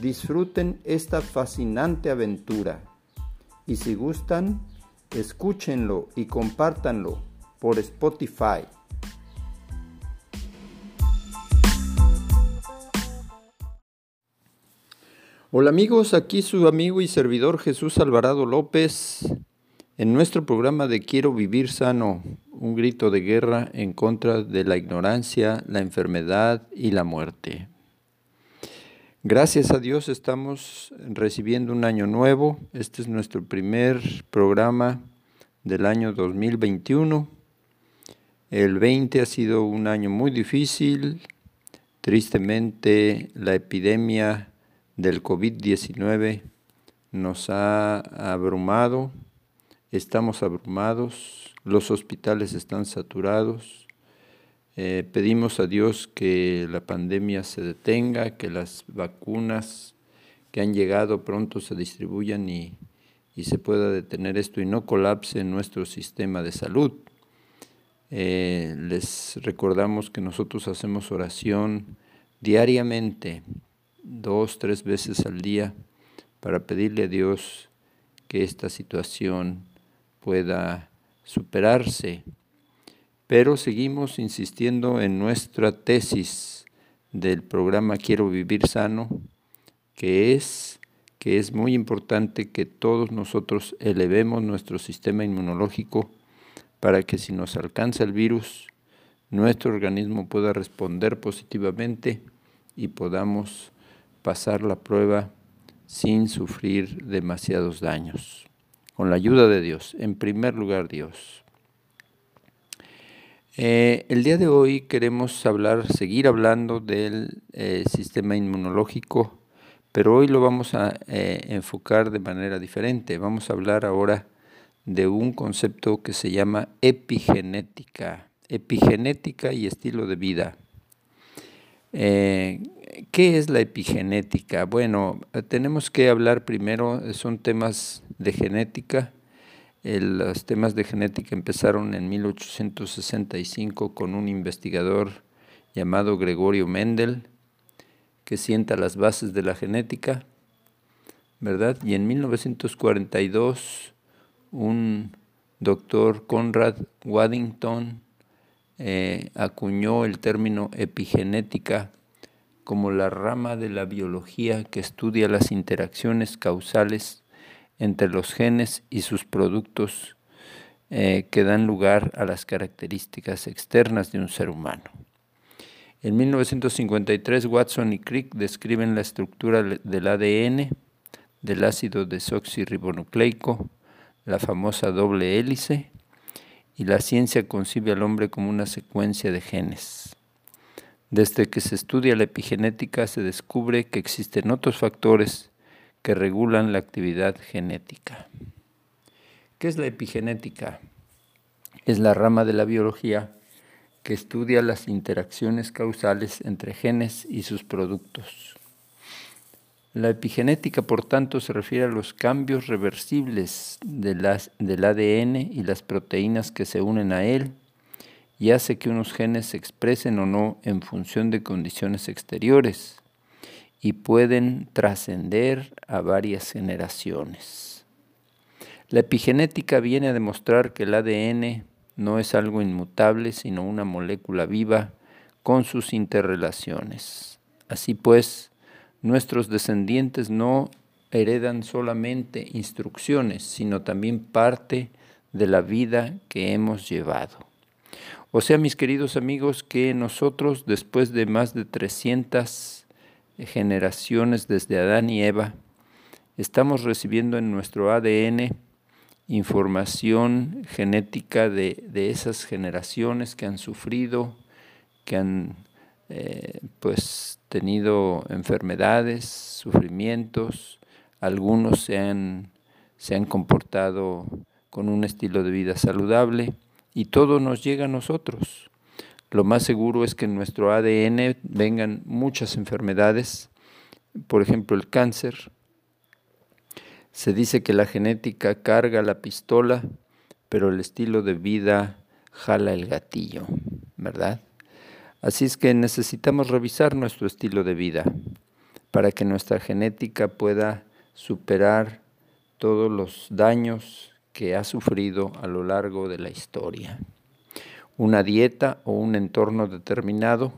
Disfruten esta fascinante aventura y si gustan, escúchenlo y compártanlo por Spotify. Hola amigos, aquí su amigo y servidor Jesús Alvarado López en nuestro programa de Quiero vivir sano, un grito de guerra en contra de la ignorancia, la enfermedad y la muerte. Gracias a Dios estamos recibiendo un año nuevo. Este es nuestro primer programa del año 2021. El 20 ha sido un año muy difícil. Tristemente la epidemia del COVID-19 nos ha abrumado. Estamos abrumados. Los hospitales están saturados eh, pedimos a Dios que la pandemia se detenga, que las vacunas que han llegado pronto se distribuyan y, se pueda detener esto y no colapse nuestro sistema de salud. Eh, les recordamos que nosotros hacemos oración diariamente, dos, tres veces al día, para pedirle a Dios que esta situación pueda superarse pero seguimos insistiendo en nuestra tesis del programa Quiero Vivir Sano, que es que es muy importante que todos nosotros elevemos nuestro sistema inmunológico para que si nos alcanza el virus, nuestro organismo pueda responder positivamente y podamos pasar la prueba sin sufrir demasiados daños. Con la ayuda de Dios, en primer lugar Dios. Eh, el día de hoy queremos hablar, seguir hablando del eh, sistema inmunológico, pero hoy lo vamos a eh, enfocar de manera diferente. Vamos a hablar ahora de un concepto que se llama epigenética, epigenética y estilo de vida. ¿Qué es la epigenética? Bueno, tenemos que hablar primero, son temas de genética, los temas de genética empezaron en 1865 con un investigador llamado Gregorio Mendel, que sienta las bases de la genética, ¿verdad? Y en 1942 un doctor Conrad Waddington eh, acuñó el término epigenética como la rama de la biología que estudia las interacciones causales entre los genes y sus productos eh, que dan lugar a las características externas de un ser humano. En 1953 Watson y Crick describen la estructura del ADN, del ácido desoxirribonucleico, la famosa doble hélice, y la ciencia concibe al hombre como una secuencia de genes. Desde que se estudia la epigenética se descubre que existen otros factores que regulan la actividad genética. ¿Qué es la epigenética? Es la rama de la biología que estudia las interacciones causales entre genes y sus productos. La epigenética, por tanto, se refiere a los cambios reversibles del ADN y las proteínas que se unen a él y hace que unos genes se expresen o no en función de condiciones exteriores y pueden trascender a varias generaciones. La epigenética viene a demostrar que el ADN no es algo inmutable, sino una molécula viva con sus interrelaciones. Así pues, nuestros descendientes no heredan solamente instrucciones, sino también parte de la vida que hemos llevado. O sea, mis queridos amigos, que nosotros, después de más de 300 generaciones desde Adán y Eva, estamos recibiendo en nuestro ADN información genética de, esas generaciones que han sufrido, que han eh, pues tenido enfermedades, sufrimientos, algunos se han, se han comportado con un estilo de vida saludable y todo nos llega a nosotros. Lo más seguro es que en nuestro ADN vengan muchas enfermedades, por ejemplo el cáncer. Se dice que la genética carga la pistola, pero el estilo de vida jala el gatillo, ¿verdad? Así es que necesitamos revisar nuestro estilo de vida para que nuestra genética pueda superar todos los daños que ha sufrido a lo largo de la historia. Una dieta o un entorno determinado,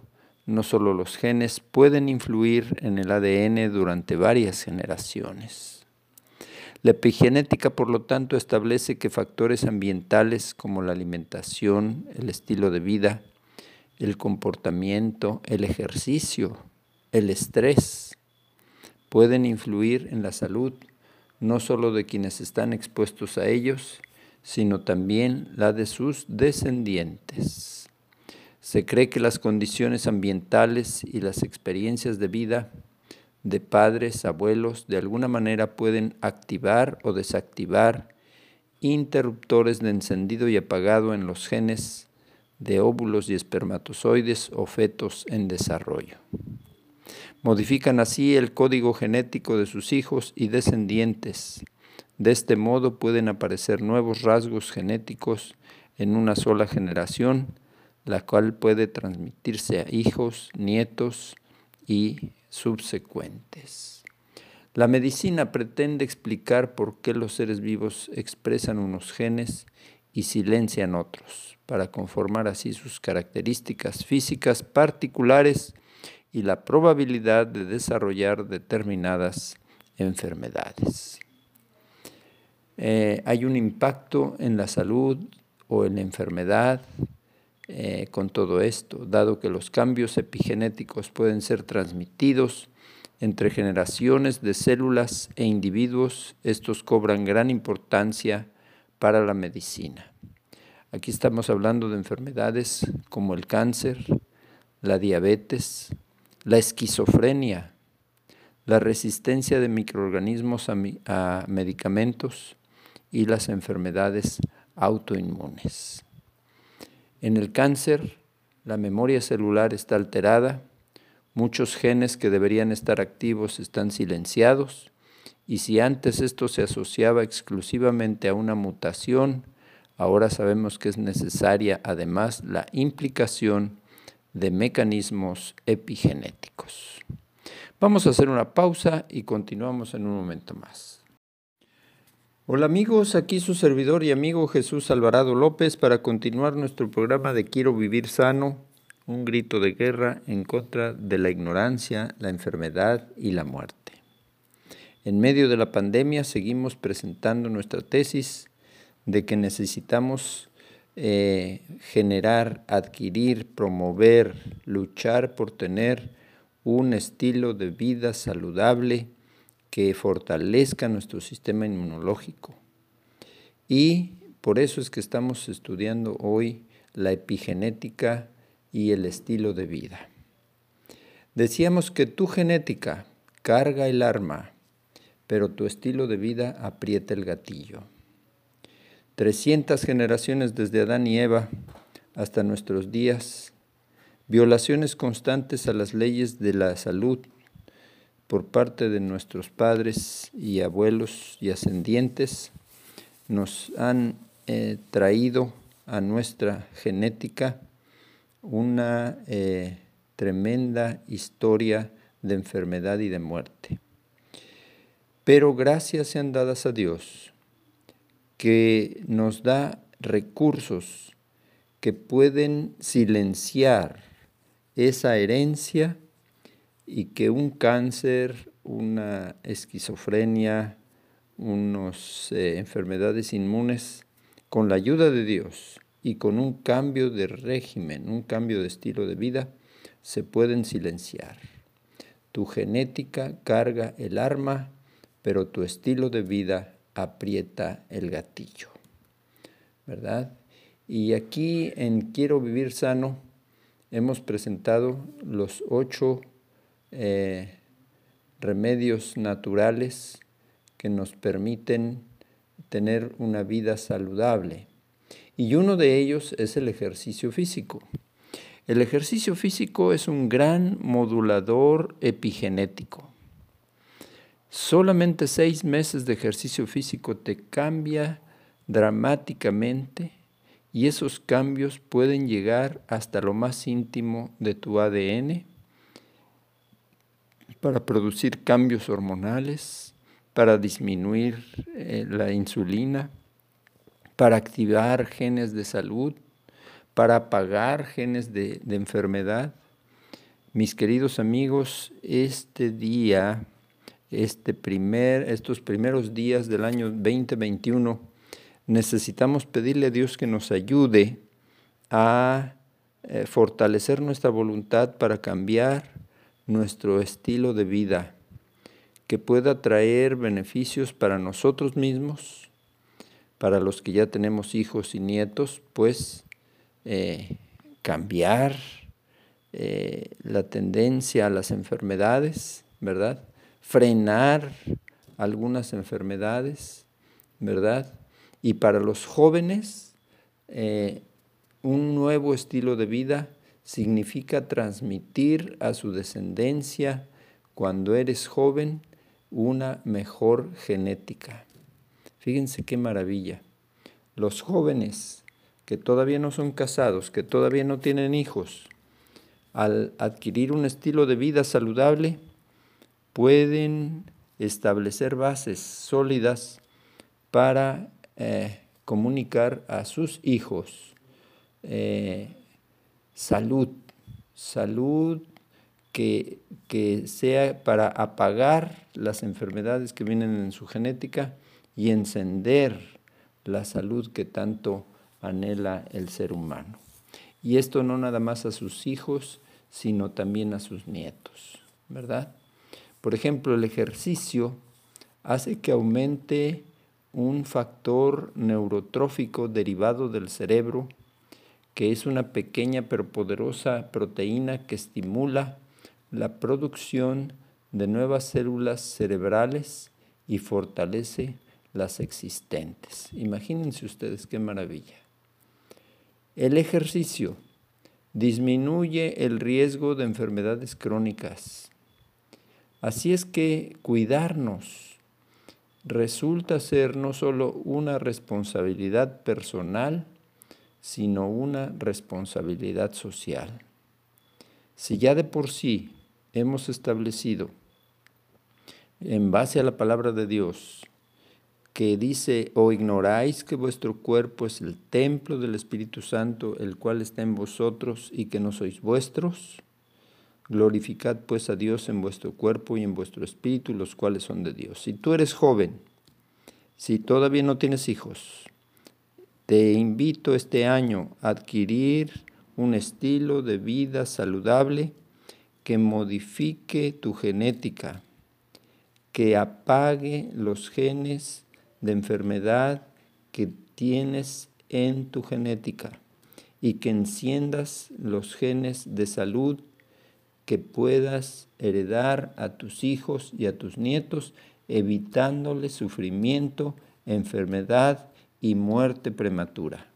no solo los genes, pueden influir en el ADN durante varias generaciones. La epigenética, por lo tanto, establece que factores ambientales como la alimentación, el estilo de vida, el comportamiento, el ejercicio, el estrés, pueden influir en la salud no solo de quienes están expuestos a ellos, sino también la de sus descendientes. Se cree que las condiciones ambientales y las experiencias de vida de padres, abuelos, de alguna manera pueden activar o desactivar interruptores de encendido y apagado en los genes de óvulos y espermatozoides o fetos en desarrollo. Modifican así el código genético de sus hijos y descendientes. De este modo pueden aparecer nuevos rasgos genéticos en una sola generación, la cual puede transmitirse a hijos, nietos y subsecuentes. La medicina pretende explicar por qué los seres vivos expresan unos genes y silencian otros, para conformar así sus características físicas particulares y la probabilidad de desarrollar determinadas enfermedades. Eh, hay un impacto en la salud o en la enfermedad eh, con todo esto, dado que los cambios epigenéticos pueden ser transmitidos entre generaciones de células e individuos, estos cobran gran importancia para la medicina. Aquí estamos hablando de enfermedades como el cáncer, la diabetes, la esquizofrenia, la resistencia de microorganismos a, medicamentos y las enfermedades autoinmunes. En el cáncer, la memoria celular está alterada, muchos genes que deberían estar activos están silenciados, y si antes esto se asociaba exclusivamente a una mutación, ahora sabemos que es necesaria además la implicación de mecanismos epigenéticos. Vamos a hacer una pausa y continuamos en un momento más. Hola amigos, aquí su servidor y amigo Jesús Alvarado López para continuar nuestro programa de Quiero vivir sano, un grito de guerra en contra de la ignorancia, la enfermedad y la muerte. En medio de la pandemia seguimos presentando nuestra tesis de que necesitamos eh, generar, adquirir, promover, luchar por tener un estilo de vida saludable que fortalezca nuestro sistema inmunológico. Y por eso es que estamos estudiando hoy la epigenética y el estilo de vida. Decíamos que tu genética carga el arma, pero tu estilo de vida aprieta el gatillo. 300 generaciones desde Adán y Eva hasta nuestros días, violaciones constantes a las leyes de la salud por parte de nuestros padres y abuelos y ascendientes, nos han eh, traído a nuestra genética una eh, tremenda historia de enfermedad y de muerte. Pero gracias sean dadas a Dios que nos da recursos que pueden silenciar esa herencia y que un cáncer, una esquizofrenia, unas eh, enfermedades inmunes, con la ayuda de Dios y con un cambio de régimen, un cambio de estilo de vida, se pueden silenciar. Tu genética carga el arma, pero tu estilo de vida aprieta el gatillo, ¿verdad? Y aquí en Quiero Vivir Sano hemos presentado los ocho eh, remedios naturales que nos permiten tener una vida saludable. Y uno de ellos es el ejercicio físico. El ejercicio físico es un gran modulador epigenético. Solamente seis meses de ejercicio físico te cambia dramáticamente y esos cambios pueden llegar hasta lo más íntimo de tu ADN para producir cambios hormonales, para disminuir eh, la insulina, para activar genes de salud, para apagar genes de, enfermedad. Mis queridos amigos, este día, este primer, estos primeros días del año 2021, necesitamos pedirle a Dios que nos ayude a eh, fortalecer nuestra voluntad para cambiar nuestro estilo de vida, que pueda traer beneficios para nosotros mismos, para los que ya tenemos hijos y nietos, pues eh, cambiar eh, la tendencia a las enfermedades, ¿verdad? Frenar algunas enfermedades, ¿verdad? Y para los jóvenes, eh, un nuevo estilo de vida significa transmitir a su descendencia, cuando eres joven, una mejor genética. Fíjense qué maravilla. Los jóvenes que todavía no son casados, que todavía no tienen hijos, al adquirir un estilo de vida saludable, pueden establecer bases sólidas para eh, comunicar a sus hijos eh, salud, salud que, que sea para apagar las enfermedades que vienen en su genética y encender la salud que tanto anhela el ser humano. Y esto no nada más a sus hijos, sino también a sus nietos, ¿verdad? Por ejemplo, el ejercicio hace que aumente un factor neurotrófico derivado del cerebro, que es una pequeña pero poderosa proteína que estimula la producción de nuevas células cerebrales y fortalece las existentes. Imagínense ustedes qué maravilla. El ejercicio disminuye el riesgo de enfermedades crónicas. Así es que cuidarnos resulta ser no solo una responsabilidad personal, sino una responsabilidad social. Si ya de por sí hemos establecido, en base a la palabra de Dios, que dice, o ignoráis que vuestro cuerpo es el templo del Espíritu Santo, el cual está en vosotros y que no sois vuestros, Glorificad pues a Dios en vuestro cuerpo y en vuestro espíritu, los cuales son de Dios. Si tú eres joven, si todavía no tienes hijos, te invito este año a adquirir un estilo de vida saludable que modifique tu genética, que apague los genes de enfermedad que tienes en tu genética y que enciendas los genes de salud que puedas heredar a tus hijos y a tus nietos, evitándoles sufrimiento, enfermedad y muerte prematura.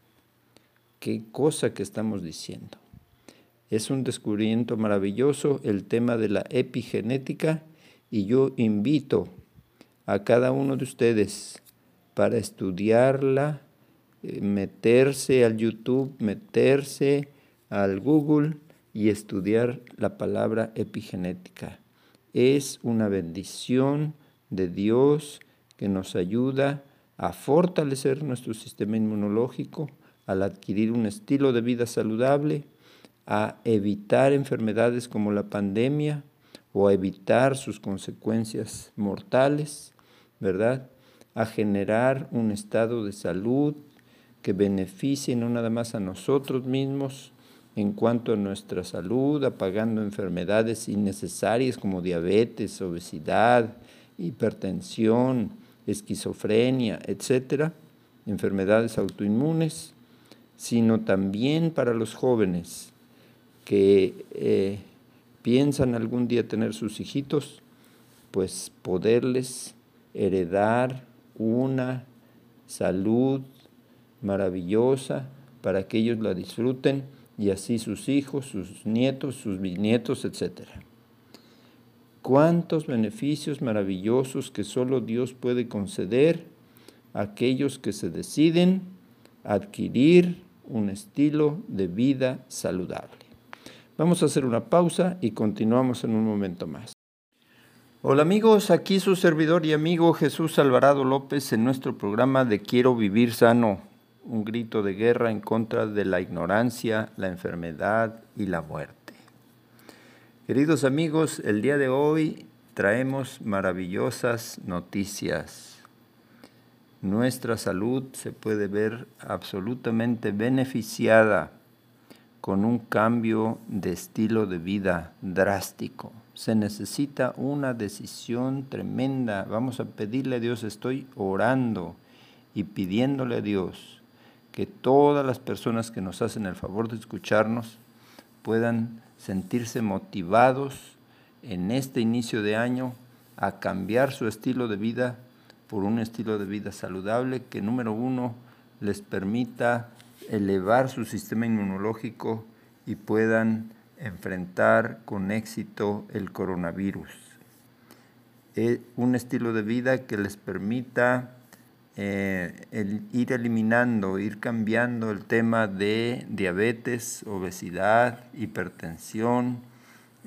Qué cosa que estamos diciendo. Es un descubrimiento maravilloso el tema de la epigenética y yo invito a cada uno de ustedes para estudiarla, eh, meterse al YouTube, meterse al Google y estudiar la palabra epigenética. Es una bendición de Dios que nos ayuda a fortalecer nuestro sistema inmunológico, al adquirir un estilo de vida saludable, a evitar enfermedades como la pandemia o a evitar sus consecuencias mortales, ¿verdad? A generar un estado de salud que beneficie no nada más a nosotros mismos, en cuanto a nuestra salud, apagando enfermedades innecesarias como diabetes, obesidad, hipertensión, esquizofrenia, etcétera, enfermedades autoinmunes, sino también para los jóvenes que eh, piensan algún día tener sus hijitos, pues poderles heredar una salud maravillosa para que ellos la disfruten y así sus hijos, sus nietos, sus bisnietos, etc. Cuántos beneficios maravillosos que solo Dios puede conceder a aquellos que se deciden adquirir un estilo de vida saludable. Vamos a hacer una pausa y continuamos en un momento más. Hola amigos, aquí su servidor y amigo Jesús Alvarado López en nuestro programa de Quiero vivir sano, un grito de guerra en contra de la ignorancia, la enfermedad y la muerte. Queridos amigos, el día de hoy traemos maravillosas noticias. Nuestra salud se puede ver absolutamente beneficiada con un cambio de estilo de vida drástico. Se necesita una decisión tremenda. Vamos a pedirle a Dios, estoy orando y pidiéndole a Dios que todas las personas que nos hacen el favor de escucharnos puedan sentirse motivados en este inicio de año a cambiar su estilo de vida por un estilo de vida saludable que número uno les permita elevar su sistema inmunológico y puedan enfrentar con éxito el coronavirus. Es un estilo de vida que les permita eh, el ir eliminando, ir cambiando el tema de diabetes, obesidad, hipertensión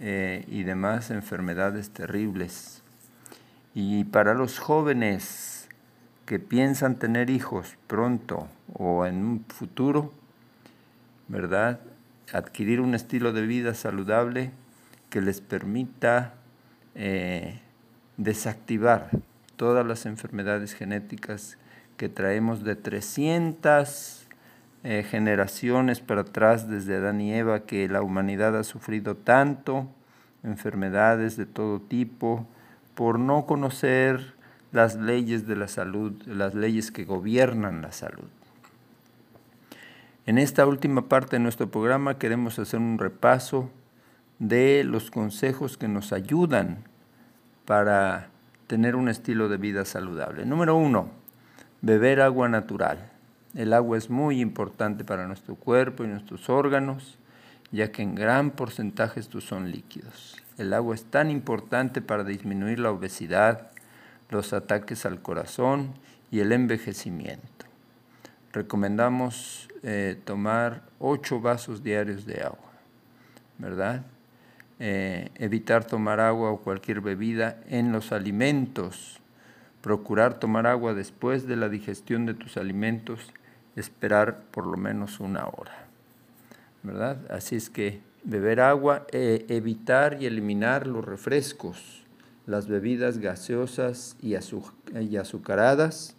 eh, y demás enfermedades terribles. Y para los jóvenes que piensan tener hijos pronto o en un futuro, ¿verdad? Adquirir un estilo de vida saludable que les permita eh, desactivar todas las enfermedades genéticas que traemos de 300 eh, generaciones para atrás desde Adán y Eva, que la humanidad ha sufrido tanto, enfermedades de todo tipo, por no conocer las leyes de la salud, las leyes que gobiernan la salud. En esta última parte de nuestro programa queremos hacer un repaso de los consejos que nos ayudan para tener un estilo de vida saludable. Número uno, beber agua natural. El agua es muy importante para nuestro cuerpo y nuestros órganos, ya que en gran porcentaje estos son líquidos. El agua es tan importante para disminuir la obesidad, los ataques al corazón y el envejecimiento. Recomendamos eh, tomar 8 vasos diarios de agua, ¿verdad? Eh, evitar tomar agua o cualquier bebida en los alimentos, procurar tomar agua después de la digestión de tus alimentos, esperar por lo menos una hora. ¿Verdad? Así es que beber agua, eh, evitar y eliminar los refrescos, las bebidas gaseosas y, azucaradas,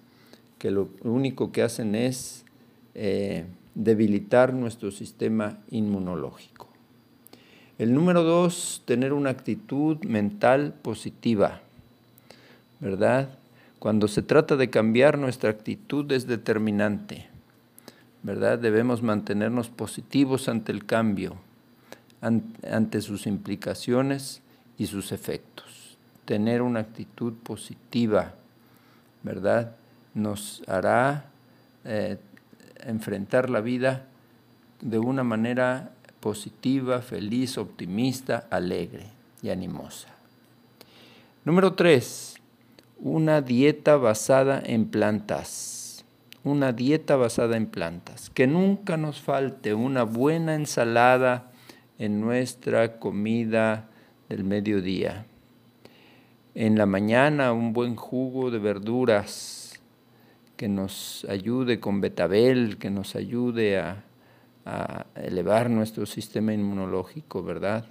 que lo único que hacen es eh, debilitar nuestro sistema inmunológico. El número dos, tener una actitud mental positiva, ¿verdad? Cuando se trata de cambiar nuestra actitud es determinante, ¿verdad? Debemos mantenernos positivos ante el cambio, ante sus implicaciones y sus efectos. Tener una actitud positiva, ¿verdad? Nos hará eh, enfrentar la vida de una manera positiva, feliz, optimista, alegre y animosa. Número tres, una dieta basada en plantas. Una dieta basada en plantas. Que nunca nos falte una buena ensalada en nuestra comida del mediodía. En la mañana un buen jugo de verduras que nos ayude con betabel, que nos ayude a a elevar nuestro sistema inmunológico, ¿verdad?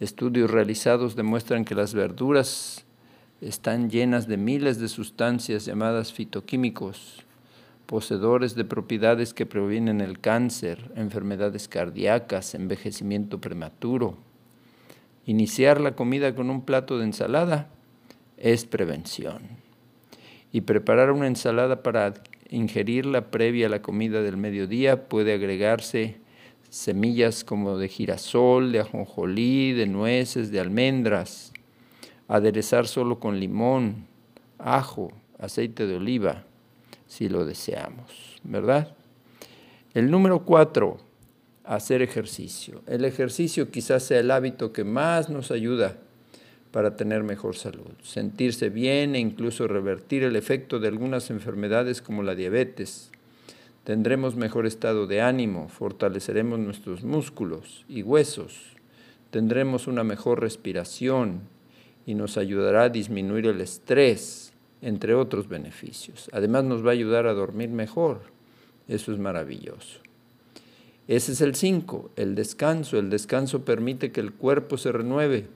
Estudios realizados demuestran que las verduras están llenas de miles de sustancias llamadas fitoquímicos, poseedores de propiedades que provienen el cáncer, enfermedades cardíacas, envejecimiento prematuro. Iniciar la comida con un plato de ensalada es prevención. Y preparar una ensalada para ingerirla previa a la comida del mediodía puede agregarse semillas como de girasol, de ajonjolí, de nueces, de almendras, aderezar solo con limón ajo, aceite de oliva, si lo deseamos, ¿verdad? El número cuatro, hacer ejercicio. El ejercicio quizás sea el hábito que más nos ayuda para tener mejor salud, sentirse bien e incluso revertir el efecto de algunas enfermedades como la diabetes. Tendremos mejor estado de ánimo, fortaleceremos nuestros músculos y huesos, tendremos una mejor respiración y nos ayudará a disminuir el estrés, entre otros beneficios. Además nos va a ayudar a dormir mejor. Eso es maravilloso. Ese es el 5, el descanso. El descanso permite que el cuerpo se renueve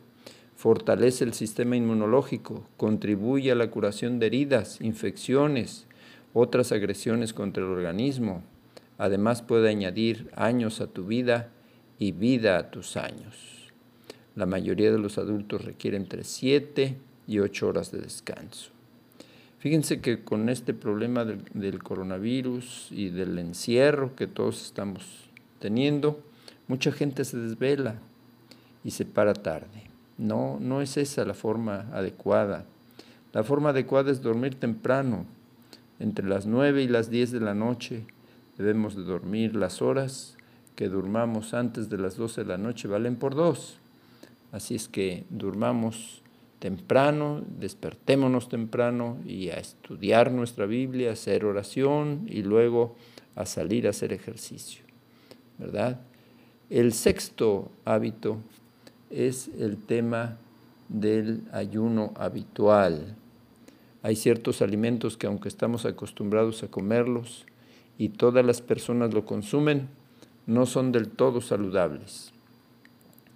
fortalece el sistema inmunológico, contribuye a la curación de heridas, infecciones, otras agresiones contra el organismo. Además puede añadir años a tu vida y vida a tus años. La mayoría de los adultos requieren entre 7 y 8 horas de descanso. Fíjense que con este problema del, del, coronavirus y del encierro que todos estamos teniendo, mucha gente se desvela y se para tarde. No, no es esa la forma adecuada. La forma adecuada es dormir temprano. Entre las 9 y las 10 de la noche debemos de dormir las horas que durmamos antes de las 12 de la noche valen por dos. Así es que durmamos temprano, despertémonos temprano y a estudiar nuestra Biblia, a hacer oración y luego a salir a hacer ejercicio. ¿Verdad? El sexto hábito es el tema del ayuno habitual. Hay ciertos alimentos que aunque estamos acostumbrados a comerlos y todas las personas lo consumen, no son del todo saludables.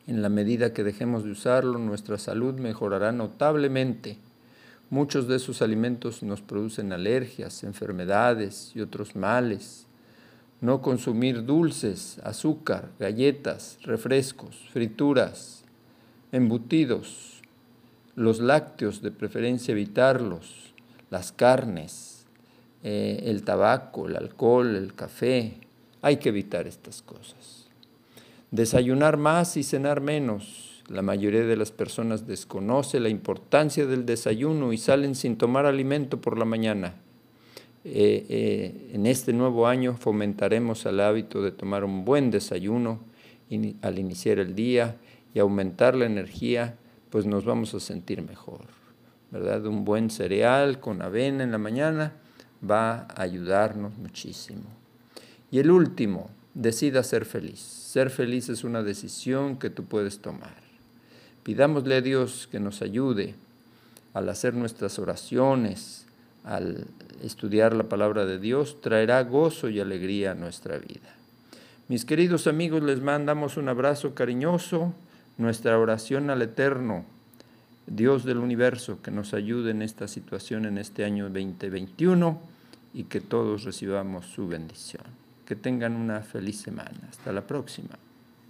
En la medida que dejemos de usarlo, nuestra salud mejorará notablemente. Muchos de esos alimentos nos producen alergias, enfermedades y otros males. No consumir dulces, azúcar, galletas, refrescos, frituras, embutidos, los lácteos, de preferencia evitarlos, las carnes, eh, el tabaco, el alcohol, el café, hay que evitar estas cosas. Desayunar más y cenar menos. La mayoría de las personas desconoce la importancia del desayuno y salen sin tomar alimento por la mañana. Eh, eh, en este nuevo año fomentaremos el hábito de tomar un buen desayuno al iniciar el día aumentar la energía, pues nos vamos a sentir mejor. ¿Verdad? Un buen cereal con avena en la mañana va a ayudarnos muchísimo. Y el último, decida ser feliz. Ser feliz es una decisión que tú puedes tomar. Pidámosle a Dios que nos ayude al hacer nuestras oraciones, al estudiar la palabra de Dios, traerá gozo y alegría a nuestra vida. Mis queridos amigos, les mandamos un abrazo cariñoso nuestra oración al Eterno, Dios del universo, que nos ayude en esta situación en este año 2021 y que todos recibamos su bendición. Que tengan una feliz semana. Hasta la próxima.